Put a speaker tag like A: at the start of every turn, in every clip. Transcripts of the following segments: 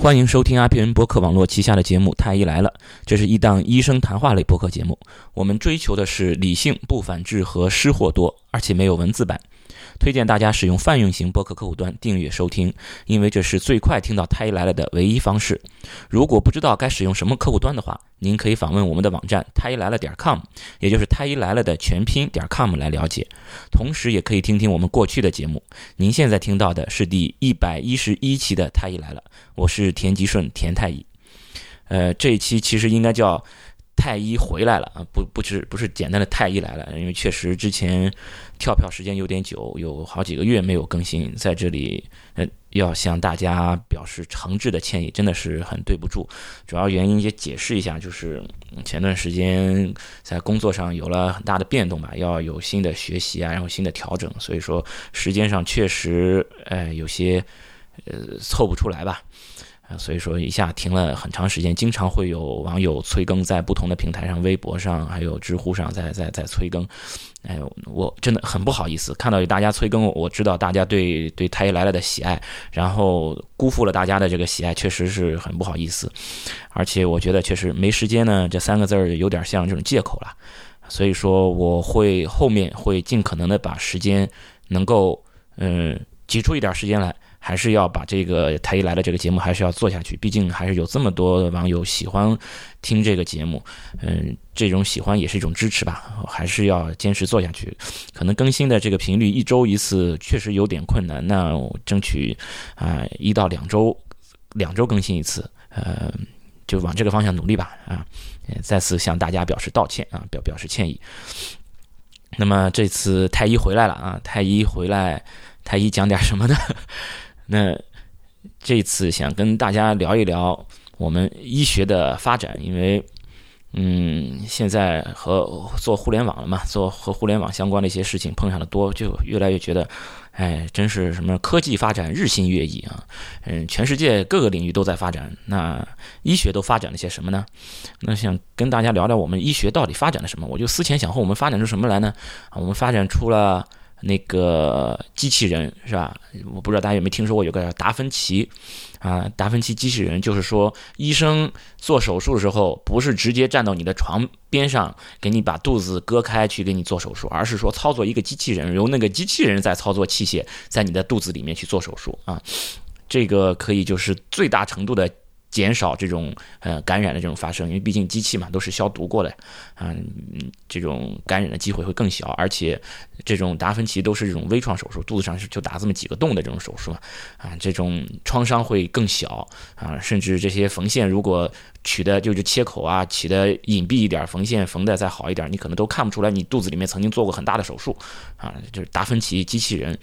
A: 欢迎收听阿 P N 播客网络旗下的节目《太医来了》，这是一档医生谈话类博客节目。我们追求的是理性、不反制和失货多，而且没有文字版。推荐大家使用泛用型播客客户端订阅收听，因为这是最快听到《太医来了》的唯一方式。如果不知道该使用什么客户端的话，您可以访问我们的网站太医来了点 com，也就是太医来了的全拼点 com 来了解。同时，也可以听听我们过去的节目。您现在听到的是第一百一十一期的《太医来了》，我是田吉顺，田太医。呃，这一期其实应该叫。太医回来了啊！不，不是不是简单的太医来了，因为确实之前跳票时间有点久，有好几个月没有更新，在这里呃要向大家表示诚挚的歉意，真的是很对不住。主要原因也解释一下，就是前段时间在工作上有了很大的变动吧，要有新的学习啊，然后新的调整，所以说时间上确实呃有些呃凑不出来吧。所以说一下停了很长时间，经常会有网友催更，在不同的平台上，微博上还有知乎上，在在在催更。哎，我真的很不好意思，看到有大家催更，我知道大家对对太医来了的喜爱，然后辜负了大家的这个喜爱，确实是很不好意思。而且我觉得确实没时间呢，这三个字儿有点像这种借口了。所以说我会后面会尽可能的把时间能够嗯挤出一点时间来。还是要把这个太医来了这个节目还是要做下去，毕竟还是有这么多网友喜欢听这个节目，嗯，这种喜欢也是一种支持吧，还是要坚持做下去。可能更新的这个频率一周一次确实有点困难，那我争取啊一到两周，两周更新一次，呃，就往这个方向努力吧，啊，再次向大家表示道歉啊，表表示歉意。那么这次太医回来了啊，太医回来，太医讲点什么呢？那这次想跟大家聊一聊我们医学的发展，因为，嗯，现在和做互联网了嘛，做和互联网相关的一些事情碰上的多，就越来越觉得，哎，真是什么科技发展日新月异啊，嗯，全世界各个领域都在发展，那医学都发展了些什么呢？那想跟大家聊聊我们医学到底发展了什么？我就思前想后，我们发展出什么来呢？我们发展出了。那个机器人是吧？我不知道大家有没有听说过有个达芬奇啊，达芬奇机器人，就是说医生做手术的时候，不是直接站到你的床边上给你把肚子割开去给你做手术，而是说操作一个机器人，由那个机器人在操作器械，在你的肚子里面去做手术啊。这个可以就是最大程度的。减少这种呃感染的这种发生，因为毕竟机器嘛都是消毒过的，啊，这种感染的机会会更小，而且这种达芬奇都是这种微创手术，肚子上是就打这么几个洞的这种手术，啊，这种创伤会更小啊，甚至这些缝线如果取的就是切口啊，起的隐蔽一点，缝线缝的再好一点，你可能都看不出来你肚子里面曾经做过很大的手术啊，就是达芬奇机器人。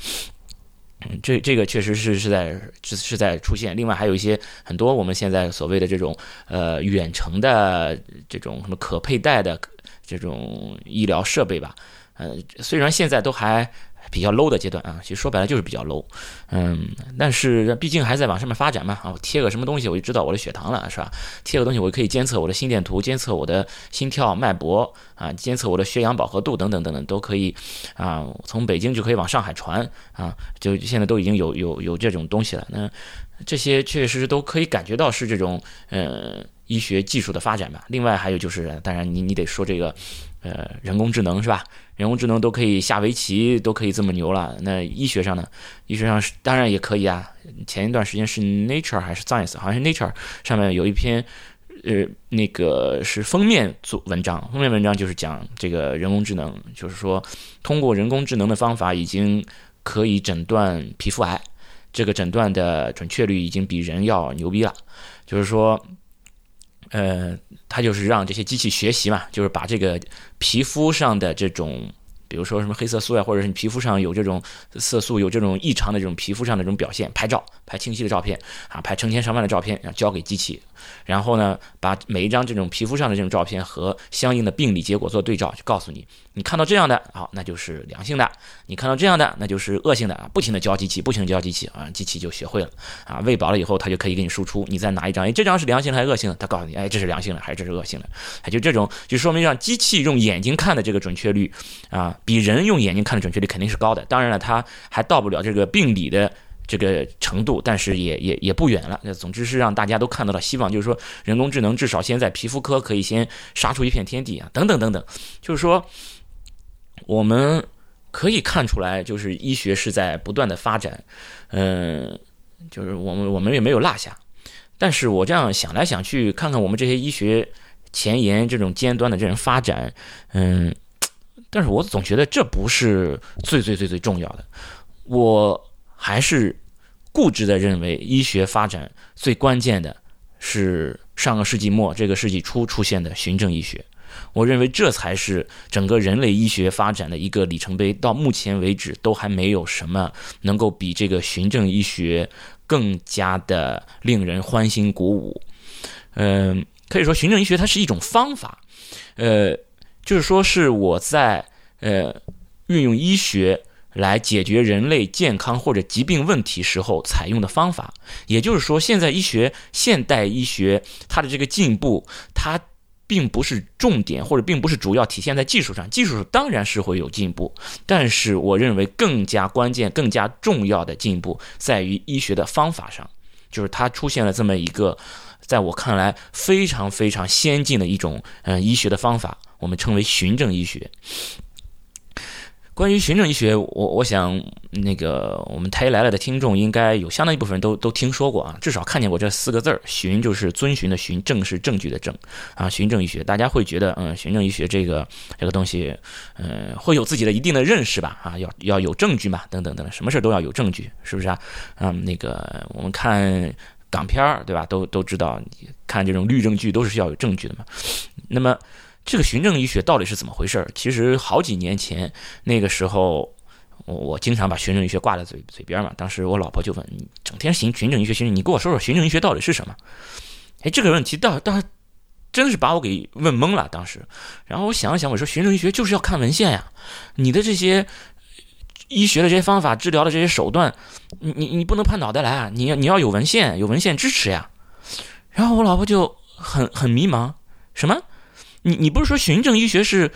A: 这这个确实是是在是是在出现。另外还有一些很多我们现在所谓的这种呃远程的这种什么可佩戴的这种医疗设备吧，呃，虽然现在都还。比较 low 的阶段啊，其实说白了就是比较 low，嗯，但是毕竟还在往上面发展嘛啊，贴个什么东西我就知道我的血糖了是吧？贴个东西我可以监测我的心电图，监测我的心跳脉搏啊，监测我的血氧饱和度等等等等都可以啊，从北京就可以往上海传啊，就现在都已经有有有这种东西了。那这些确实都可以感觉到是这种呃医学技术的发展吧。另外还有就是，当然你你得说这个。呃，人工智能是吧？人工智能都可以下围棋，都可以这么牛了。那医学上呢？医学上是当然也可以啊。前一段时间是 Nature 还是 Science？好像是 Nature 上面有一篇，呃，那个是封面做文章，封面文章就是讲这个人工智能，就是说通过人工智能的方法，已经可以诊断皮肤癌，这个诊断的准确率已经比人要牛逼了，就是说。呃，它就是让这些机器学习嘛，就是把这个皮肤上的这种。比如说什么黑色素呀，或者是你皮肤上有这种色素有这种异常的这种皮肤上的这种表现，拍照拍清晰的照片啊，拍成千上万的照片，然后交给机器，然后呢，把每一张这种皮肤上的这种照片和相应的病理结果做对照，就告诉你，你看到这样的，好，那就是良性的；你看到这样的，那就是恶性的啊。不停的教机器，不停的教机器啊，机器就学会了啊。喂饱了以后，它就可以给你输出，你再拿一张，哎，这张是良性的还是恶性的？它告诉你，哎，这是良性的还是这是恶性的？哎，就这种，就说明让机器用眼睛看的这个准确率啊。比人用眼睛看的准确率肯定是高的，当然了，它还到不了这个病理的这个程度，但是也也也不远了。那总之是让大家都看到了希望，就是说人工智能至少先在皮肤科可以先杀出一片天地啊，等等等等。就是说，我们可以看出来，就是医学是在不断的发展，嗯，就是我们我们也没有落下。但是我这样想来想去，看看我们这些医学前沿这种尖端的这种发展，嗯，但是我总觉得这不是最最最最重要的。我还是固执的认为，医学发展最关键的是上个世纪末这个世纪初出现的循证医学。我认为这才是整个人类医学发展的一个里程碑。到目前为止，都还没有什么能够比这个循证医学更加的令人欢欣鼓舞。嗯，可以说循证医学它是一种方法，呃，就是说是我在呃运用医学。来解决人类健康或者疾病问题时候采用的方法，也就是说，现在医学、现代医学它的这个进步，它并不是重点或者并不是主要体现在技术上，技术当然是会有进步，但是我认为更加关键、更加重要的进步在于医学的方法上，就是它出现了这么一个，在我看来非常非常先进的一种嗯医学的方法，我们称为循证医学。关于循证医学，我我想那个我们台来了的听众应该有相当一部分都都听说过啊，至少看见过这四个字儿。循就是遵循的循，证是证据的证啊。循证医学，大家会觉得嗯，循证医学这个这个东西，嗯，会有自己的一定的认识吧？啊，要要有证据嘛，等等等，什么事都要有证据，是不是啊？嗯，那个我们看港片儿对吧？都都知道，看这种律政剧都是需要有证据的嘛。那么。这个循证医学到底是怎么回事？其实好几年前那个时候，我我经常把循证医学挂在嘴嘴边嘛。当时我老婆就问：“你整天循循证医学，循证，你给我说说循证医学到底是什么？”哎，这个问题倒倒真的是把我给问懵了。当时，然后我想了想，我说：“循证医学就是要看文献呀，你的这些医学的这些方法、治疗的这些手段，你你你不能拍脑袋来啊！你要你要有文献，有文献支持呀。”然后我老婆就很很迷茫，什么？你你不是说循证医学是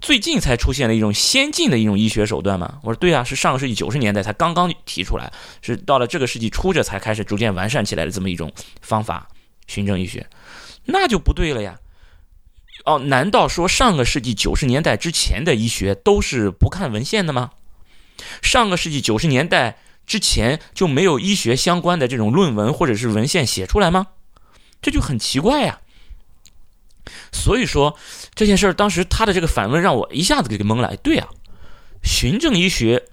A: 最近才出现的一种先进的一种医学手段吗？我说对啊，是上个世纪九十年代才刚刚提出来，是到了这个世纪初这才开始逐渐完善起来的这么一种方法——循证医学，那就不对了呀！哦，难道说上个世纪九十年代之前的医学都是不看文献的吗？上个世纪九十年代之前就没有医学相关的这种论文或者是文献写出来吗？这就很奇怪呀！所以说这件事儿，当时他的这个反问让我一下子给给懵了。对呀，循证医学，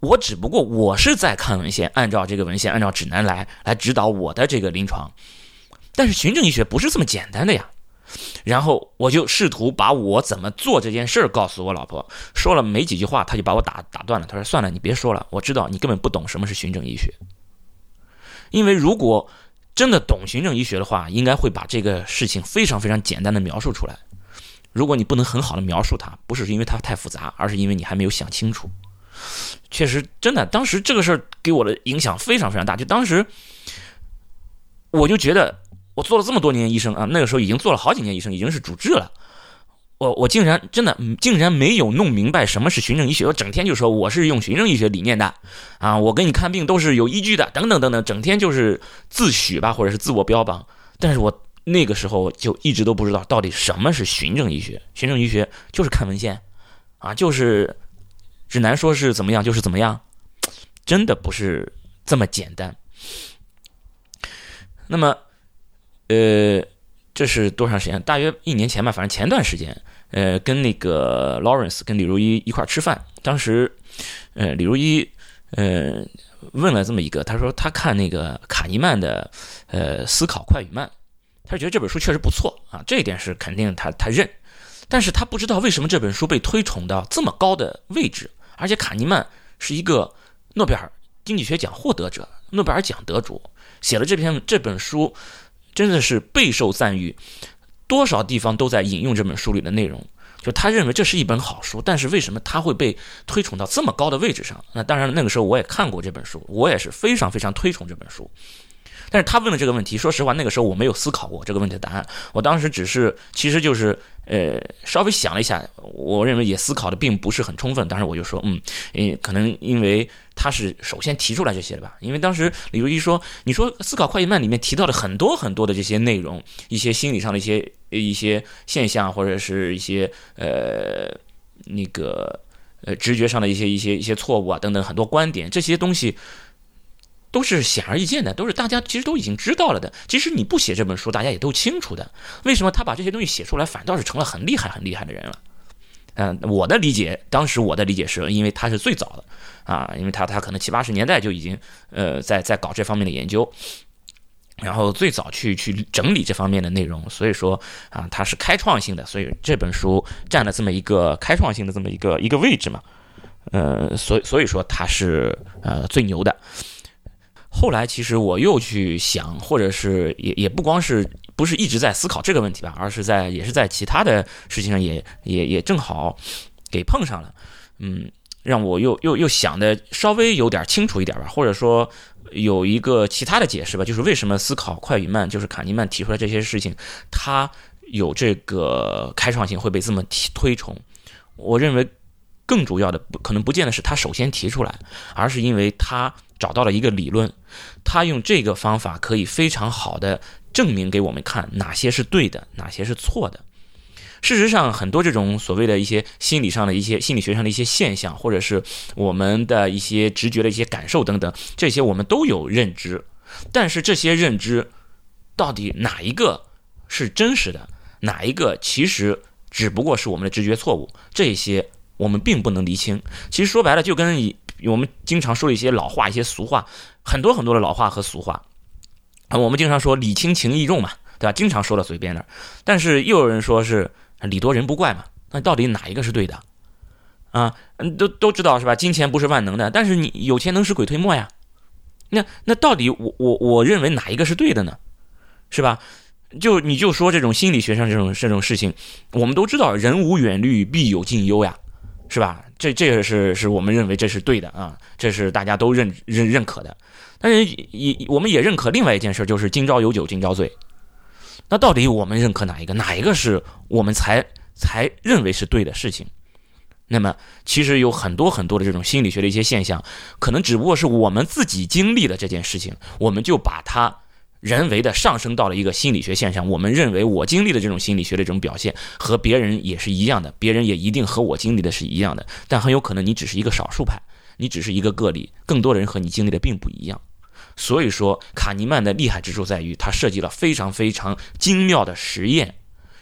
A: 我只不过我是在看文献，按照这个文献，按照指南来来指导我的这个临床。但是循证医学不是这么简单的呀。然后我就试图把我怎么做这件事儿告诉我老婆，说了没几句话，他就把我打打断了。他说：“算了，你别说了，我知道你根本不懂什么是循证医学，因为如果……”真的懂行政医学的话，应该会把这个事情非常非常简单的描述出来。如果你不能很好的描述它，不是因为它太复杂，而是因为你还没有想清楚。确实，真的，当时这个事儿给我的影响非常非常大。就当时，我就觉得我做了这么多年医生啊，那个时候已经做了好几年医生，已经是主治了。我我竟然真的竟然没有弄明白什么是循证医学，我整天就说我是用循证医学理念的，啊，我给你看病都是有依据的，等等等等，整天就是自诩吧，或者是自我标榜。但是我那个时候就一直都不知道到底什么是循证医学。循证医学就是看文献，啊，就是指南说是怎么样就是怎么样，真的不是这么简单。那么，呃。这是多长时间？大约一年前吧，反正前段时间，呃，跟那个 Lawrence 跟李如一一块吃饭，当时，呃，李如一，呃，问了这么一个，他说他看那个卡尼曼的，呃，思考快与慢，他觉得这本书确实不错啊，这一点是肯定他他认，但是他不知道为什么这本书被推崇到这么高的位置，而且卡尼曼是一个诺贝尔经济学奖获得者，诺贝尔奖得主，写了这篇这本书。真的是备受赞誉，多少地方都在引用这本书里的内容。就他认为这是一本好书，但是为什么他会被推崇到这么高的位置上？那当然，那个时候我也看过这本书，我也是非常非常推崇这本书。但是他问的这个问题，说实话，那个时候我没有思考过这个问题的答案。我当时只是，其实就是呃，稍微想了一下，我认为也思考的并不是很充分。当时我就说，嗯，可能因为他是首先提出来这些的吧。因为当时李如一说，你说《思考快与慢》里面提到了很多很多的这些内容，一些心理上的一些一些现象，或者是一些呃那个呃直觉上的一些一些一些错误啊等等很多观点，这些东西。都是显而易见的，都是大家其实都已经知道了的。即使你不写这本书，大家也都清楚的。为什么他把这些东西写出来，反倒是成了很厉害、很厉害的人了？嗯，我的理解，当时我的理解是因为他是最早的啊，因为他他可能七八十年代就已经呃在在搞这方面的研究，然后最早去去整理这方面的内容，所以说啊他是开创性的，所以这本书占了这么一个开创性的这么一个一个位置嘛。呃，所以所以说他是呃最牛的。后来其实我又去想，或者是也也不光是不是一直在思考这个问题吧，而是在也是在其他的事情上也也也正好给碰上了，嗯，让我又又又想的稍微有点清楚一点吧，或者说有一个其他的解释吧，就是为什么思考快与慢，就是卡尼曼提出来这些事情，他有这个开创性会被这么提推崇，我认为更主要的可能不见得是他首先提出来，而是因为他。找到了一个理论，他用这个方法可以非常好的证明给我们看哪些是对的，哪些是错的。事实上，很多这种所谓的一些心理上的一些心理学上的一些现象，或者是我们的一些直觉的一些感受等等，这些我们都有认知。但是这些认知到底哪一个是真实的，哪一个其实只不过是我们的直觉错误，这些我们并不能厘清。其实说白了，就跟以。我们经常说一些老话、一些俗话，很多很多的老话和俗话。我们经常说礼轻情意重嘛，对吧？经常说到嘴边那儿。但是又有人说是礼多人不怪嘛。那到底哪一个是对的啊？都都知道是吧？金钱不是万能的，但是你有钱能使鬼推磨呀。那那到底我我我认为哪一个是对的呢？是吧？就你就说这种心理学上这种这种事情，我们都知道人无远虑，必有近忧呀。是吧？这这个是是我们认为这是对的啊，这是大家都认认认可的。但是也我们也认可另外一件事，就是今朝有酒今朝醉。那到底我们认可哪一个？哪一个是我们才才认为是对的事情？那么其实有很多很多的这种心理学的一些现象，可能只不过是我们自己经历的这件事情，我们就把它。人为的上升到了一个心理学现象，我们认为我经历的这种心理学的这种表现和别人也是一样的，别人也一定和我经历的是一样的，但很有可能你只是一个少数派，你只是一个个例，更多人和你经历的并不一样。所以说，卡尼曼的厉害之处在于他设计了非常非常精妙的实验，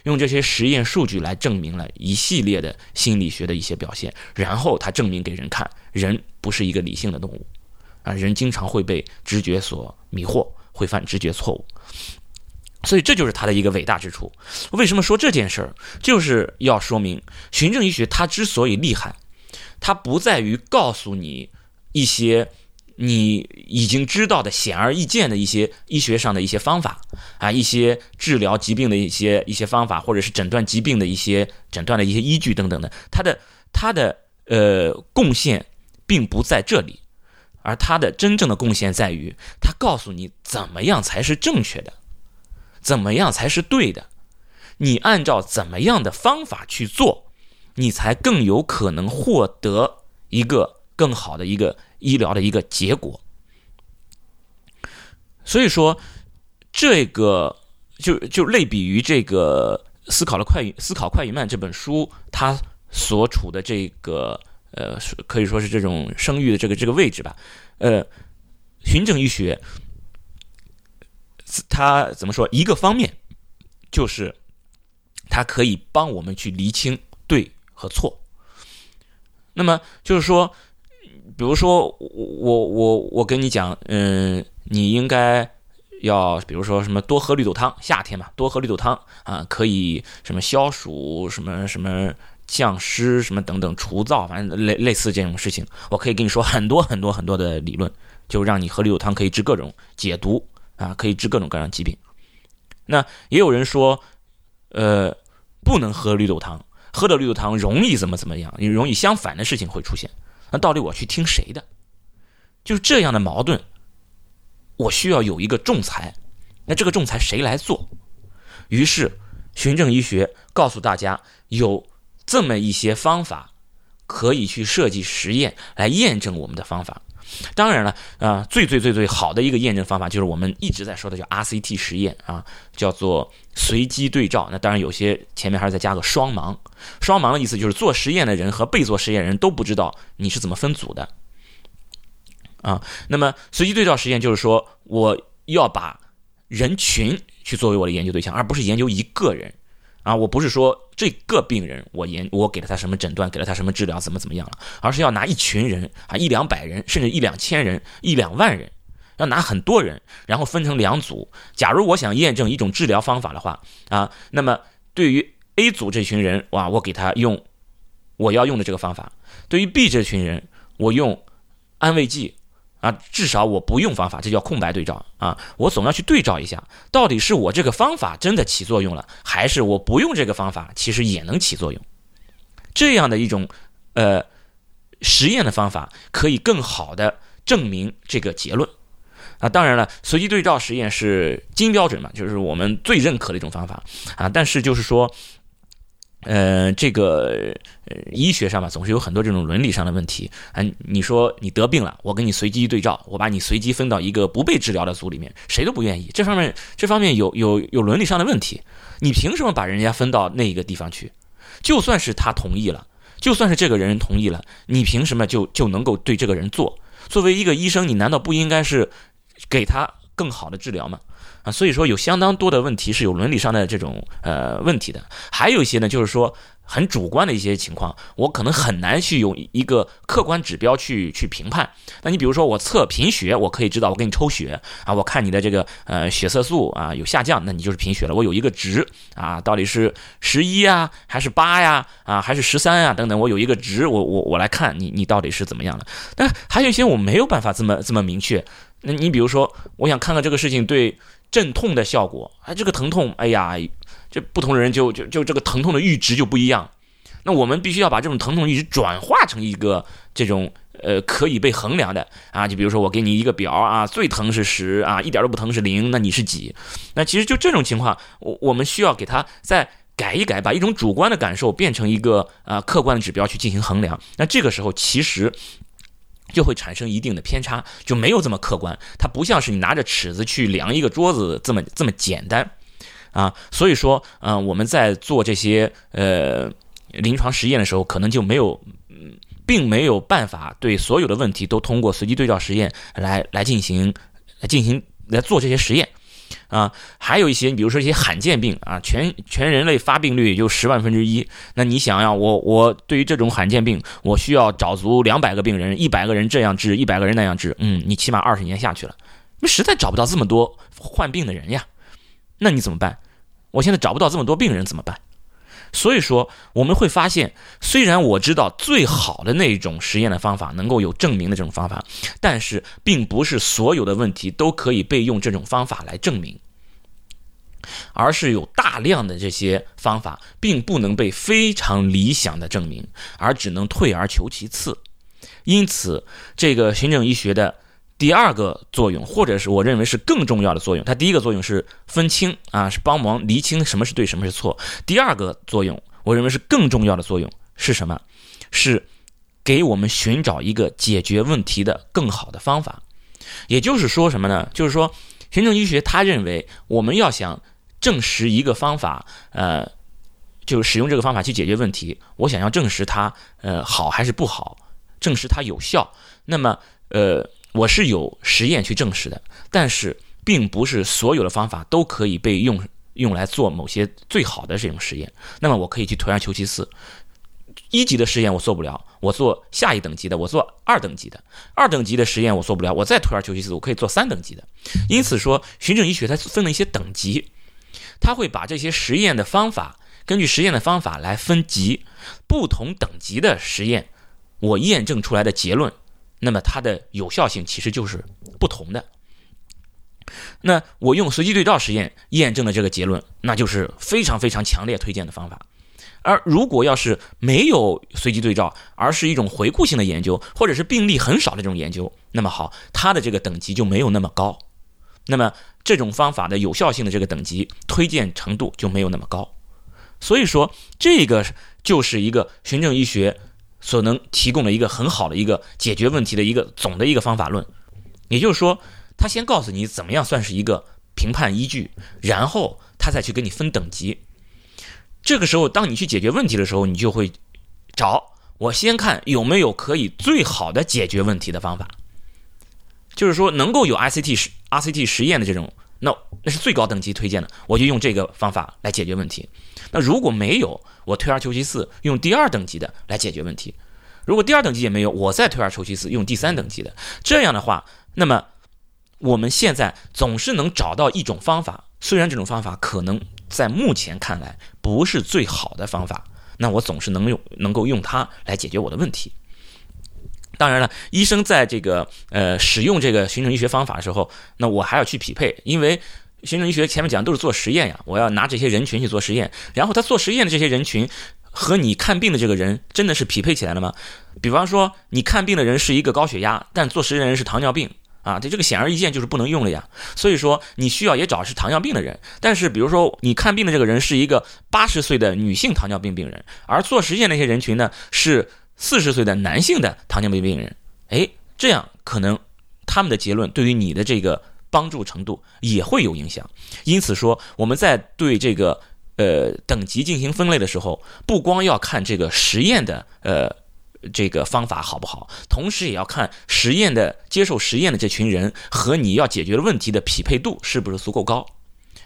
A: 用这些实验数据来证明了一系列的心理学的一些表现，然后他证明给人看，人不是一个理性的动物，啊，人经常会被直觉所迷惑。会犯直觉错误，所以这就是他的一个伟大之处。为什么说这件事儿，就是要说明循证医学它之所以厉害，它不在于告诉你一些你已经知道的显而易见的一些医学上的一些方法啊，一些治疗疾病的一些一些方法，或者是诊断疾病的一些诊断的一些依据等等的。它的它的呃贡献并不在这里。而他的真正的贡献在于，他告诉你怎么样才是正确的，怎么样才是对的，你按照怎么样的方法去做，你才更有可能获得一个更好的一个医疗的一个结果。所以说，这个就就类比于这个《思考的快与思考快与慢》这本书，它所处的这个。呃，可以说是这种声誉的这个这个位置吧。呃，循证医学，它怎么说？一个方面就是它可以帮我们去厘清对和错。那么就是说，比如说我我我我跟你讲，嗯，你应该要，比如说什么多喝绿豆汤，夏天嘛，多喝绿豆汤啊，可以什么消暑，什么什么。降湿什么等等除燥，反正类类似这种事情，我可以跟你说很多很多很多的理论，就让你喝绿豆汤可以治各种解毒啊，可以治各种各样疾病。那也有人说，呃，不能喝绿豆汤，喝了绿豆汤容易怎么怎么样，容易相反的事情会出现。那到底我去听谁的？就是这样的矛盾，我需要有一个仲裁，那这个仲裁谁来做？于是循证医学告诉大家有这么一些方法，可以去设计实验来验证我们的方法。当然了，啊，最最最最好的一个验证方法就是我们一直在说的叫 RCT 实验啊，叫做随机对照。那当然有些前面还是再加个双盲。双盲的意思就是做实验的人和被做实验人都不知道你是怎么分组的啊。那么随机对照实验就是说我要把人群去作为我的研究对象，而不是研究一个人。啊，我不是说这个病人，我研我给了他什么诊断，给了他什么治疗，怎么怎么样了，而是要拿一群人啊，一两百人，甚至一两千人，一两万人，要拿很多人，然后分成两组。假如我想验证一种治疗方法的话，啊，那么对于 A 组这群人，哇，我给他用我要用的这个方法；对于 B 这群人，我用安慰剂。啊，至少我不用方法，这叫空白对照啊！我总要去对照一下，到底是我这个方法真的起作用了，还是我不用这个方法其实也能起作用？这样的一种呃实验的方法，可以更好的证明这个结论啊！当然了，随机对照实验是金标准嘛，就是我们最认可的一种方法啊！但是就是说。呃，这个呃，医学上吧，总是有很多这种伦理上的问题啊。你说你得病了，我给你随机对照，我把你随机分到一个不被治疗的组里面，谁都不愿意。这方面这方面有有有伦理上的问题。你凭什么把人家分到那一个地方去？就算是他同意了，就算是这个人同意了，你凭什么就就能够对这个人做？作为一个医生，你难道不应该是给他更好的治疗吗？啊，所以说有相当多的问题是有伦理上的这种呃问题的，还有一些呢，就是说很主观的一些情况，我可能很难去用一个客观指标去去评判。那你比如说我测贫血，我可以知道，我给你抽血啊，我看你的这个呃血色素啊有下降，那你就是贫血了。我有一个值啊，到底是十一啊，还是八呀，啊还是十三呀等等，我有一个值，我我我来看你你到底是怎么样的。但还有一些我没有办法这么这么明确。那你比如说，我想看看这个事情对。镇痛的效果，哎，这个疼痛，哎呀，这不同的人就就就这个疼痛的阈值就不一样。那我们必须要把这种疼痛阈值转化成一个这种呃可以被衡量的啊，就比如说我给你一个表啊，最疼是十啊，一点都不疼是零，那你是几？那其实就这种情况，我我们需要给他再改一改，把一种主观的感受变成一个啊客观的指标去进行衡量。那这个时候其实。就会产生一定的偏差，就没有这么客观。它不像是你拿着尺子去量一个桌子这么这么简单，啊，所以说，嗯，我们在做这些呃临床实验的时候，可能就没有，嗯，并没有办法对所有的问题都通过随机对照实验来来进行来进行来做这些实验。啊，还有一些，你比如说一些罕见病啊，全全人类发病率也就十万分之一。那你想要，我我对于这种罕见病，我需要找足两百个病人，一百个人这样治，一百个人那样治，嗯，你起码二十年下去了，那实在找不到这么多患病的人呀，那你怎么办？我现在找不到这么多病人怎么办？所以说，我们会发现，虽然我知道最好的那一种实验的方法能够有证明的这种方法，但是并不是所有的问题都可以被用这种方法来证明，而是有大量的这些方法并不能被非常理想的证明，而只能退而求其次。因此，这个循证医学的。第二个作用，或者是我认为是更重要的作用，它第一个作用是分清啊，是帮忙厘清什么是对，什么是错。第二个作用，我认为是更重要的作用是什么？是给我们寻找一个解决问题的更好的方法。也就是说什么呢？就是说，循证医学他认为，我们要想证实一个方法，呃，就是使用这个方法去解决问题，我想要证实它，呃，好还是不好，证实它有效，那么，呃。我是有实验去证实的，但是并不是所有的方法都可以被用用来做某些最好的这种实验。那么我可以去退而求其次，一级的实验我做不了，我做下一等级的，我做二等级的，二等级的实验我做不了，我再退而求其次，我可以做三等级的。因此说，循证医学它分了一些等级，它会把这些实验的方法根据实验的方法来分级，不同等级的实验，我验证出来的结论。那么它的有效性其实就是不同的。那我用随机对照实验验证了这个结论，那就是非常非常强烈推荐的方法。而如果要是没有随机对照，而是一种回顾性的研究，或者是病例很少的这种研究，那么好，它的这个等级就没有那么高那么这种方法的有效性的这个等级推荐程度就没有那么高。所以说，这个就是一个循证医学所能提供的一个很好的一个解决问题的一个总的一个方法论。也就是说，他先告诉你怎么样算是一个评判依据，然后他再去给你分等级。这个时候，当你去解决问题的时候，你就会找我先看有没有可以最好的解决问题的方法，就是说能够有 RCT 实 RCT 实验的这种，那那是最高等级推荐的，我就用这个方法来解决问题。那如果没有，我退而求其次，用第二等级的来解决问题。如果第二等级也没有，我再退而求其次，用第三等级的。这样的话，那么我们现在总是能找到一种方法，虽然这种方法可能。在目前看来，不是最好的方法。那我总是能用，能够用它来解决我的问题。当然了，医生在这个呃使用这个循证医学方法的时候，那我还要去匹配，因为循证医学前面讲都是做实验呀，我要拿这些人群去做实验，然后他做实验的这些人群和你看病的这个人真的是匹配起来了吗？比方说，你看病的人是一个高血压，但做实验的人是糖尿病。啊，这这个显而易见就是不能用了呀。所以说你需要也找是糖尿病的人，但是比如说你看病的这个人是一个八十岁的女性糖尿病病人，而做实验那些人群呢是四十岁的男性的糖尿病病人，哎，这样可能他们的结论对于你的这个帮助程度也会有影响。因此说我们在对这个呃等级进行分类的时候，不光要看这个实验的呃。这个方法好不好？同时也要看实验的接受实验的这群人和你要解决的问题的匹配度是不是足够高。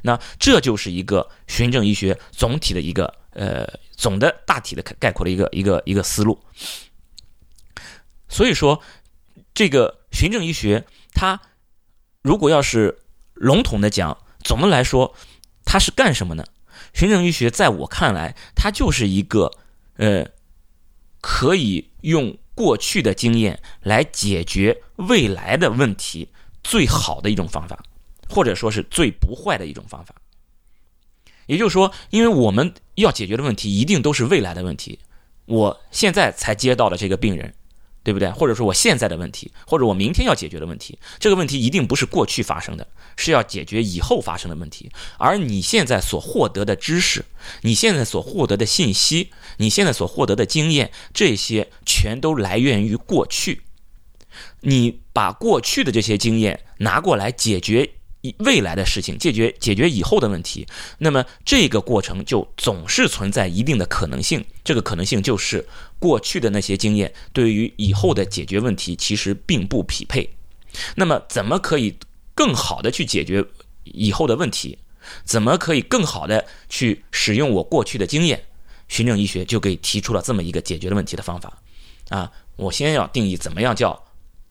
A: 那这就是一个循证医学总体的一个呃总的大体的概括的一个一个一个思路。所以说，这个循证医学它如果要是笼统的讲，总的来说它是干什么呢？循证医学在我看来，它就是一个呃。可以用过去的经验来解决未来的问题，最好的一种方法，或者说是最不坏的一种方法。也就是说，因为我们要解决的问题一定都是未来的问题，我现在才接到了这个病人。对不对？或者说我现在的问题，或者我明天要解决的问题，这个问题一定不是过去发生的，是要解决以后发生的问题。而你现在所获得的知识，你现在所获得的信息，你现在所获得的经验，这些全都来源于过去。你把过去的这些经验拿过来解决。以未来的事情解决解决以后的问题，那么这个过程就总是存在一定的可能性。这个可能性就是过去的那些经验对于以后的解决问题其实并不匹配。那么怎么可以更好的去解决以后的问题？怎么可以更好的去使用我过去的经验？循证医学就给提出了这么一个解决的问题的方法。啊，我先要定义怎么样叫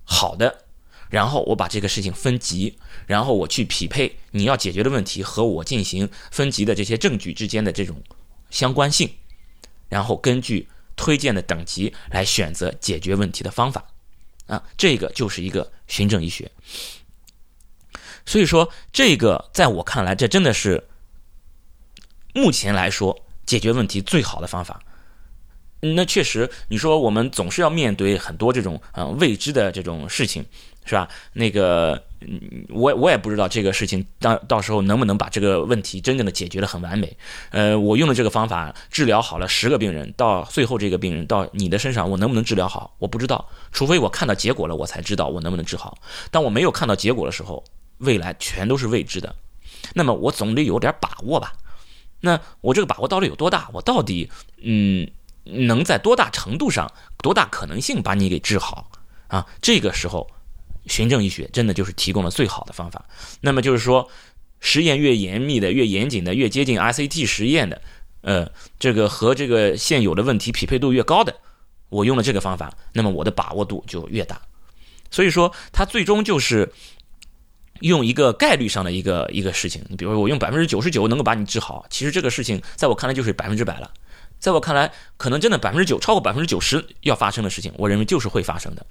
A: 好的。然后我把这个事情分级，然后我去匹配你要解决的问题和我进行分级的这些证据之间的这种相关性，然后根据推荐的等级来选择解决问题的方法，啊，这个就是一个循证医学。所以说，这个在我看来，这真的是目前来说解决问题最好的方法。那确实，你说我们总是要面对很多这种呃未知的这种事情。是吧？那个，我我也不知道这个事情到到时候能不能把这个问题真正的解决的很完美。呃，我用的这个方法治疗好了十个病人，到最后这个病人到你的身上，我能不能治疗好？我不知道，除非我看到结果了，我才知道我能不能治好。当我没有看到结果的时候，未来全都是未知的。那么我总得有点把握吧？那我这个把握到底有多大？我到底嗯，能在多大程度上、多大可能性把你给治好啊？这个时候。循证医学真的就是提供了最好的方法。那么就是说，实验越严密的、越严谨的、越接近 RCT 实验的，呃，这个和这个现有的问题匹配度越高的，我用了这个方法，那么我的把握度就越大。所以说，它最终就是用一个概率上的一个一个事情。你比如说，我用百分之九十九能够把你治好，其实这个事情在我看来就是百分之百了。在我看来，可能真的百分之九超过百分之九十要发生的事情，我认为就是会发生的。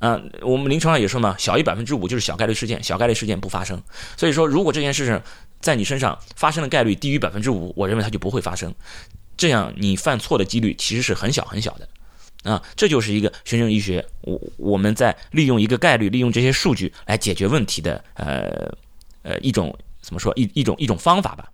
A: 嗯，我们临床上也说嘛，小于百分之五就是小概率事件，小概率事件不发生。所以说，如果这件事情在你身上发生的概率低于百分之五，我认为它就不会发生。这样你犯错的几率其实是很小很小的。啊，这就是一个循证医学，我我们在利用一个概率，利用这些数据来解决问题的，呃呃一种怎么说一一种一种方法吧。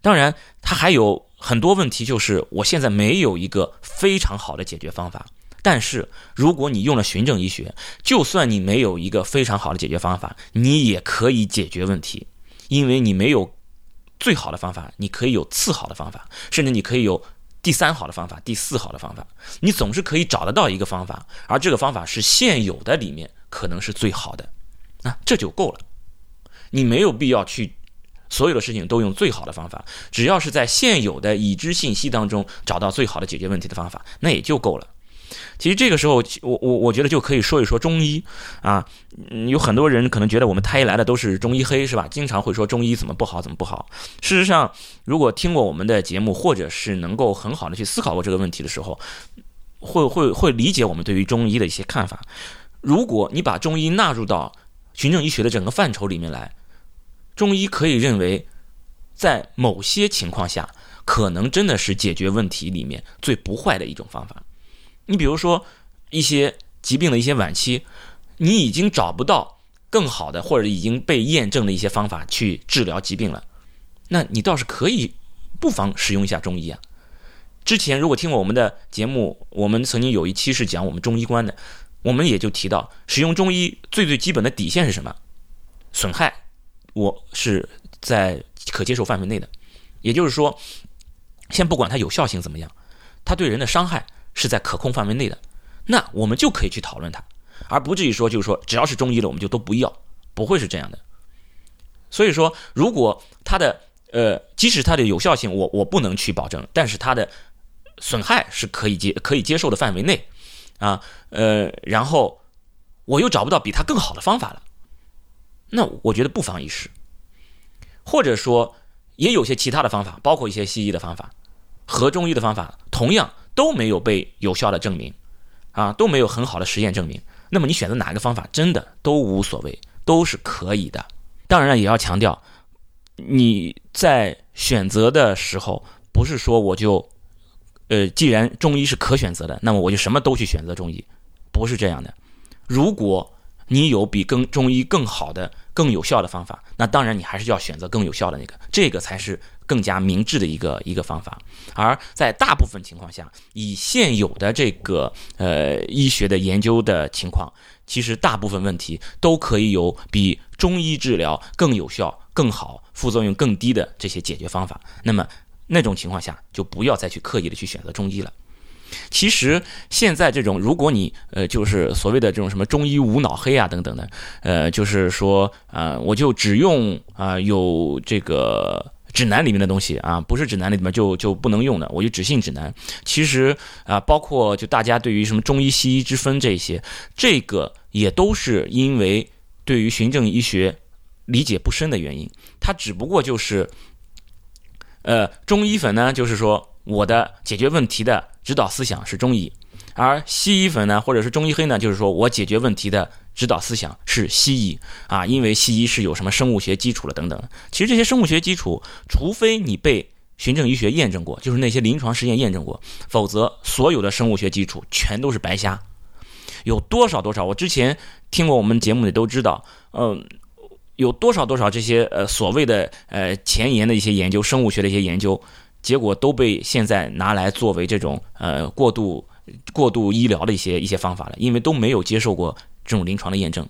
A: 当然，它还有很多问题，就是我现在没有一个非常好的解决方法。但是，如果你用了循证医学，就算你没有一个非常好的解决方法，你也可以解决问题，因为你没有最好的方法，你可以有次好的方法，甚至你可以有第三好的方法、第四好的方法，你总是可以找得到一个方法，而这个方法是现有的里面可能是最好的，那这就够了。你没有必要去所有的事情都用最好的方法，只要是在现有的已知信息当中找到最好的解决问题的方法，那也就够了。其实这个时候，我我我觉得就可以说一说中医啊，有很多人可能觉得我们太医来的都是中医黑，是吧？经常会说中医怎么不好，怎么不好。事实上，如果听过我们的节目，或者是能够很好的去思考过这个问题的时候，会会会理解我们对于中医的一些看法。如果你把中医纳入到循证医学的整个范畴里面来，中医可以认为，在某些情况下，可能真的是解决问题里面最不坏的一种方法。你比如说一些疾病的一些晚期，你已经找不到更好的或者已经被验证的一些方法去治疗疾病了，那你倒是可以不妨使用一下中医啊。之前如果听过我们的节目，我们曾经有一期是讲我们中医观的，我们也就提到使用中医最最基本的底线是什么？损害我是在可接受范围内的，也就是说，先不管它有效性怎么样，它对人的伤害。是在可控范围内的，那我们就可以去讨论它，而不至于说就是说只要是中医的我们就都不要，不会是这样的。所以说，如果它的呃，即使它的有效性我我不能去保证，但是它的损害是可以接可以接受的范围内啊，呃，然后我又找不到比它更好的方法了，那我觉得不妨一试，或者说也有些其他的方法，包括一些西医的方法和中医的方法，同样。都没有被有效的证明，啊，都没有很好的实验证明。那么你选择哪一个方法，真的都无所谓，都是可以的。当然了，也要强调，你在选择的时候，不是说我就，呃，既然中医是可选择的，那么我就什么都去选择中医，不是这样的。如果你有比更中医更好的、更有效的方法，那当然你还是要选择更有效的那个，这个才是。更加明智的一个一个方法，而在大部分情况下，以现有的这个呃医学的研究的情况，其实大部分问题都可以有比中医治疗更有效、更好、副作用更低的这些解决方法。那么那种情况下，就不要再去刻意的去选择中医了。其实现在这种，如果你呃就是所谓的这种什么中医无脑黑啊等等的，呃就是说啊我就只用啊有这个。指南里面的东西啊，不是指南里面就就不能用的，我就只信指南。其实啊，包括就大家对于什么中医西医之分这些，这个也都是因为对于循证医学理解不深的原因。它只不过就是，呃，中医粉呢，就是说我的解决问题的指导思想是中医，而西医粉呢，或者是中医黑呢，就是说我解决问题的。指导思想是西医啊，因为西医是有什么生物学基础了等等。其实这些生物学基础，除非你被循证医学验证过，就是那些临床实验验证过，否则所有的生物学基础全都是白瞎。有多少多少？我之前听过我们节目里都知道，嗯，有多少多少这些呃所谓的呃前沿的一些研究，生物学的一些研究，结果都被现在拿来作为这种呃过度过度医疗的一些一些方法了，因为都没有接受过。这种临床的验证，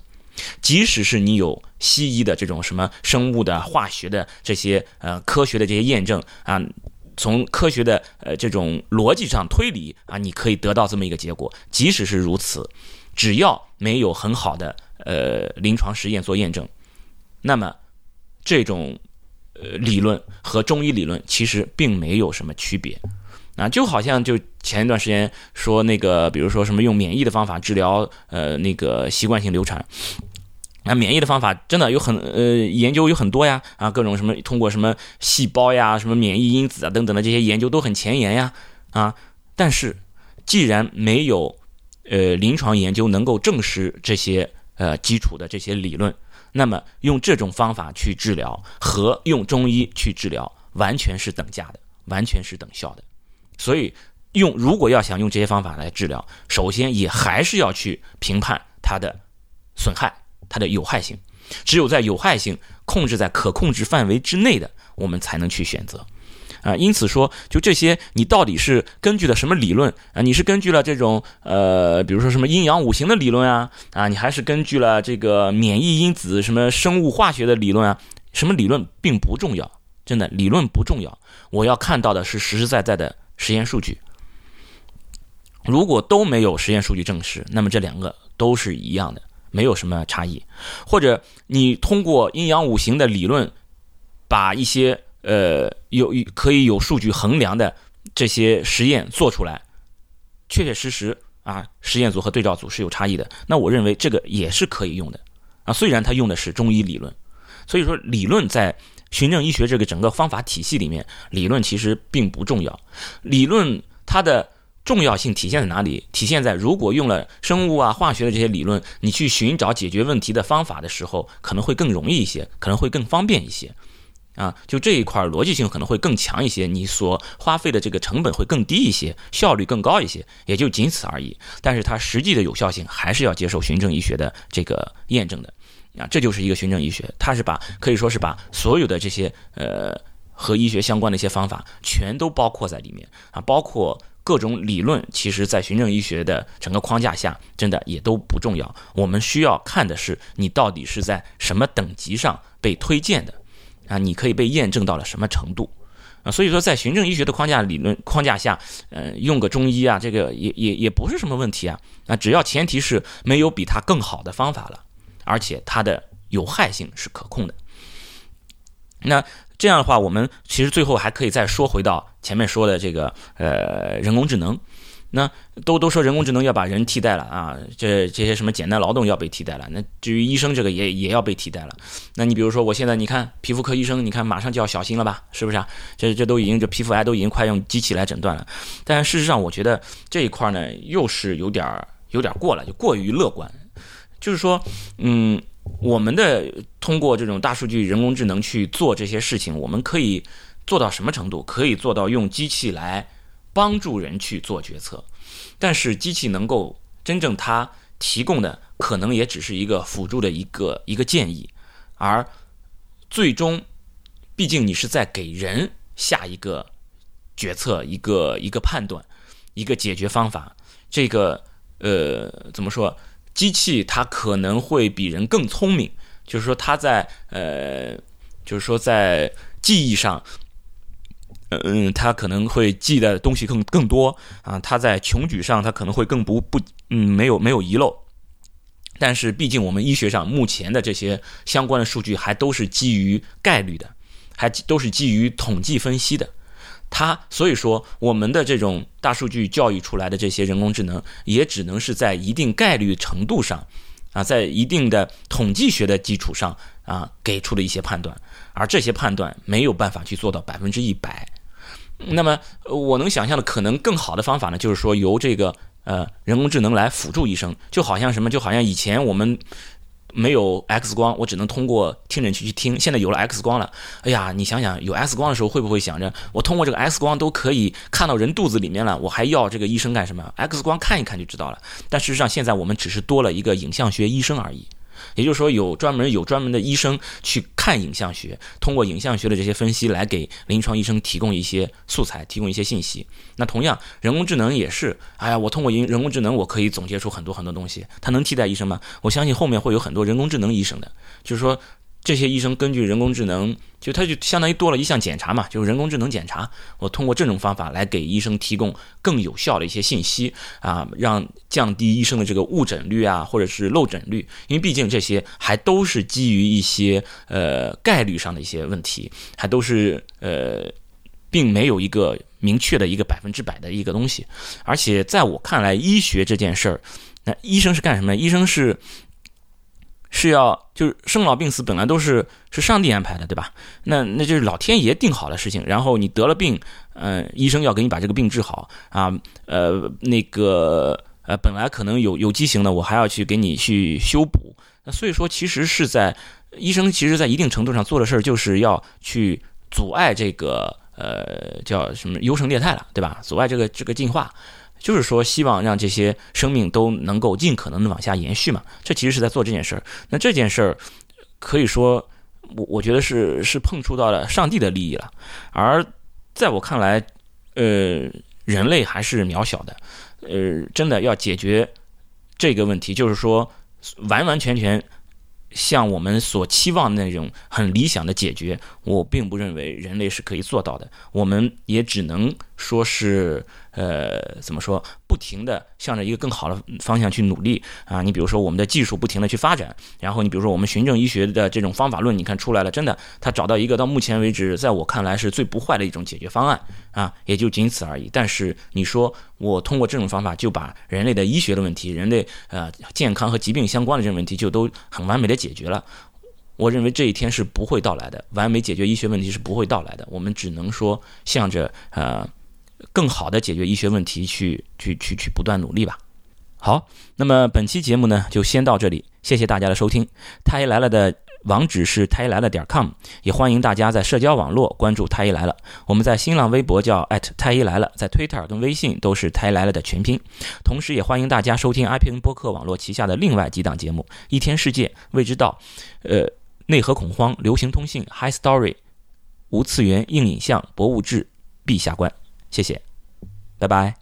A: 即使是你有西医的这种什么生物的、化学的这些呃科学的这些验证啊，从科学的呃这种逻辑上推理啊，你可以得到这么一个结果。即使是如此，只要没有很好的呃临床实验做验证，那么这种呃理论和中医理论其实并没有什么区别。啊，就好像就前一段时间说那个，比如说什么用免疫的方法治疗呃那个习惯性流产，啊，免疫的方法真的有很呃研究有很多呀，啊，各种什么通过什么细胞呀、什么免疫因子啊等等的这些研究都很前沿呀，啊，但是既然没有呃临床研究能够证实这些呃基础的这些理论，那么用这种方法去治疗和用中医去治疗完全是等价的，完全是等效的。所以，用如果要想用这些方法来治疗，首先也还是要去评判它的损害、它的有害性。只有在有害性控制在可控制范围之内的，我们才能去选择。啊，因此说，就这些，你到底是根据了什么理论啊？你是根据了这种呃，比如说什么阴阳五行的理论啊？啊，你还是根据了这个免疫因子什么生物化学的理论啊？什么理论并不重要，真的理论不重要。我要看到的是实实在在的实验数据。如果都没有实验数据证实，那么这两个都是一样的，没有什么差异。或者你通过阴阳五行的理论，把一些。呃，有可以有数据衡量的这些实验做出来，确确实实啊，实验组和对照组是有差异的。那我认为这个也是可以用的啊，虽然它用的是中医理论，所以说理论在循证医学这个整个方法体系里面，理论其实并不重要。理论它的重要性体现在哪里？体现在如果用了生物啊、化学的这些理论，你去寻找解决问题的方法的时候，可能会更容易一些，可能会更方便一些。啊，就这一块逻辑性可能会更强一些，你所花费的这个成本会更低一些，效率更高一些，也就仅此而已。但是它实际的有效性还是要接受循证医学的这个验证的。啊，这就是一个循证医学，它是把可以说是把所有的这些呃和医学相关的一些方法全都包括在里面啊，包括各种理论，其实在循证医学的整个框架下，真的也都不重要。我们需要看的是你到底是在什么等级上被推荐的。啊，你可以被验证到了什么程度啊？所以说，在循证医学的框架理论框架下，呃，用个中医啊，这个也也也不是什么问题啊。啊，只要前提是没有比它更好的方法了，而且它的有害性是可控的。那这样的话，我们其实最后还可以再说回到前面说的这个呃人工智能。那都都说人工智能要把人替代了啊，这这些什么简单劳动要被替代了。那至于医生这个也也要被替代了。那你比如说我现在你看皮肤科医生，你看马上就要小心了吧，是不是啊？这这都已经这皮肤癌都已经快用机器来诊断了。但事实上，我觉得这一块呢又是有点有点过了，就过于乐观。就是说，嗯，我们的通过这种大数据、人工智能去做这些事情，我们可以做到什么程度？可以做到用机器来。帮助人去做决策，但是机器能够真正它提供的可能也只是一个辅助的一个一个建议，而最终，毕竟你是在给人下一个决策、一个一个判断、一个解决方法。这个呃，怎么说？机器它可能会比人更聪明，就是说它在呃，就是说在记忆上。嗯，他可能会记的东西更更多啊，他在穷举上他可能会更不不嗯没有没有遗漏，但是毕竟我们医学上目前的这些相关的数据还都是基于概率的，还都是基于统计分析的，它所以说我们的这种大数据教育出来的这些人工智能也只能是在一定概率程度上啊，在一定的统计学的基础上啊给出的一些判断，而这些判断没有办法去做到百分之一百。那么，我能想象的可能更好的方法呢，就是说由这个呃人工智能来辅助医生，就好像什么，就好像以前我们没有 X 光，我只能通过听诊器去听，现在有了 X 光了。哎呀，你想想，有 X 光的时候，会不会想着我通过这个 X 光都可以看到人肚子里面了，我还要这个医生干什么？X 光看一看就知道了。但事实上，现在我们只是多了一个影像学医生而已。也就是说，有专门有专门的医生去看影像学，通过影像学的这些分析来给临床医生提供一些素材，提供一些信息。那同样，人工智能也是，哎呀，我通过人人工智能，我可以总结出很多很多东西。它能替代医生吗？我相信后面会有很多人工智能医生的，就是说。这些医生根据人工智能，就他就相当于多了一项检查嘛，就是人工智能检查。我通过这种方法来给医生提供更有效的一些信息啊，让降低医生的这个误诊率啊，或者是漏诊率。因为毕竟这些还都是基于一些呃概率上的一些问题，还都是呃，并没有一个明确的一个百分之百的一个东西。而且在我看来，医学这件事儿，那医生是干什么？医生是。是要就是生老病死本来都是是上帝安排的，对吧？那那就是老天爷定好的事情。然后你得了病，嗯，医生要给你把这个病治好啊。呃，那个呃，本来可能有有畸形的，我还要去给你去修补。那所以说，其实是在医生其实在一定程度上做的事儿，就是要去阻碍这个呃叫什么优胜劣汰了，对吧？阻碍这个这个进化，就是说希望让这些生命都能够尽可能的往下延续嘛。这其实是在做这件事儿。那这件事儿可以说，我我觉得是是碰触到了上帝的利益了。而在我看来，呃，人类还是渺小的，呃，真的要解决这个问题，就是说完完全全。像我们所期望的那种很理想的解决，我并不认为人类是可以做到的。我们也只能说是。呃，怎么说？不停的向着一个更好的方向去努力啊！你比如说，我们的技术不停的去发展，然后你比如说，我们循证医学的这种方法论，你看出来了，真的，他找到一个到目前为止，在我看来是最不坏的一种解决方案啊，也就仅此而已。但是你说我通过这种方法就把人类的医学的问题、人类呃健康和疾病相关的这种问题就都很完美的解决了，我认为这一天是不会到来的，完美解决医学问题是不会到来的。我们只能说向着呃。更好的解决医学问题，去去去去不断努力吧。好，那么本期节目呢，就先到这里，谢谢大家的收听。太医来了的网址是太医来了点 com，也欢迎大家在社交网络关注太医来了。我们在新浪微博叫太医来了，在 Twitter 跟微信都是太医来了的全拼。同时，也欢迎大家收听 IPN 播客网络旗下的另外几档节目：一天世界、未知道、呃内核恐慌、流行通信、High Story、无次元硬影像、博物志、陛下观。谢谢，拜拜。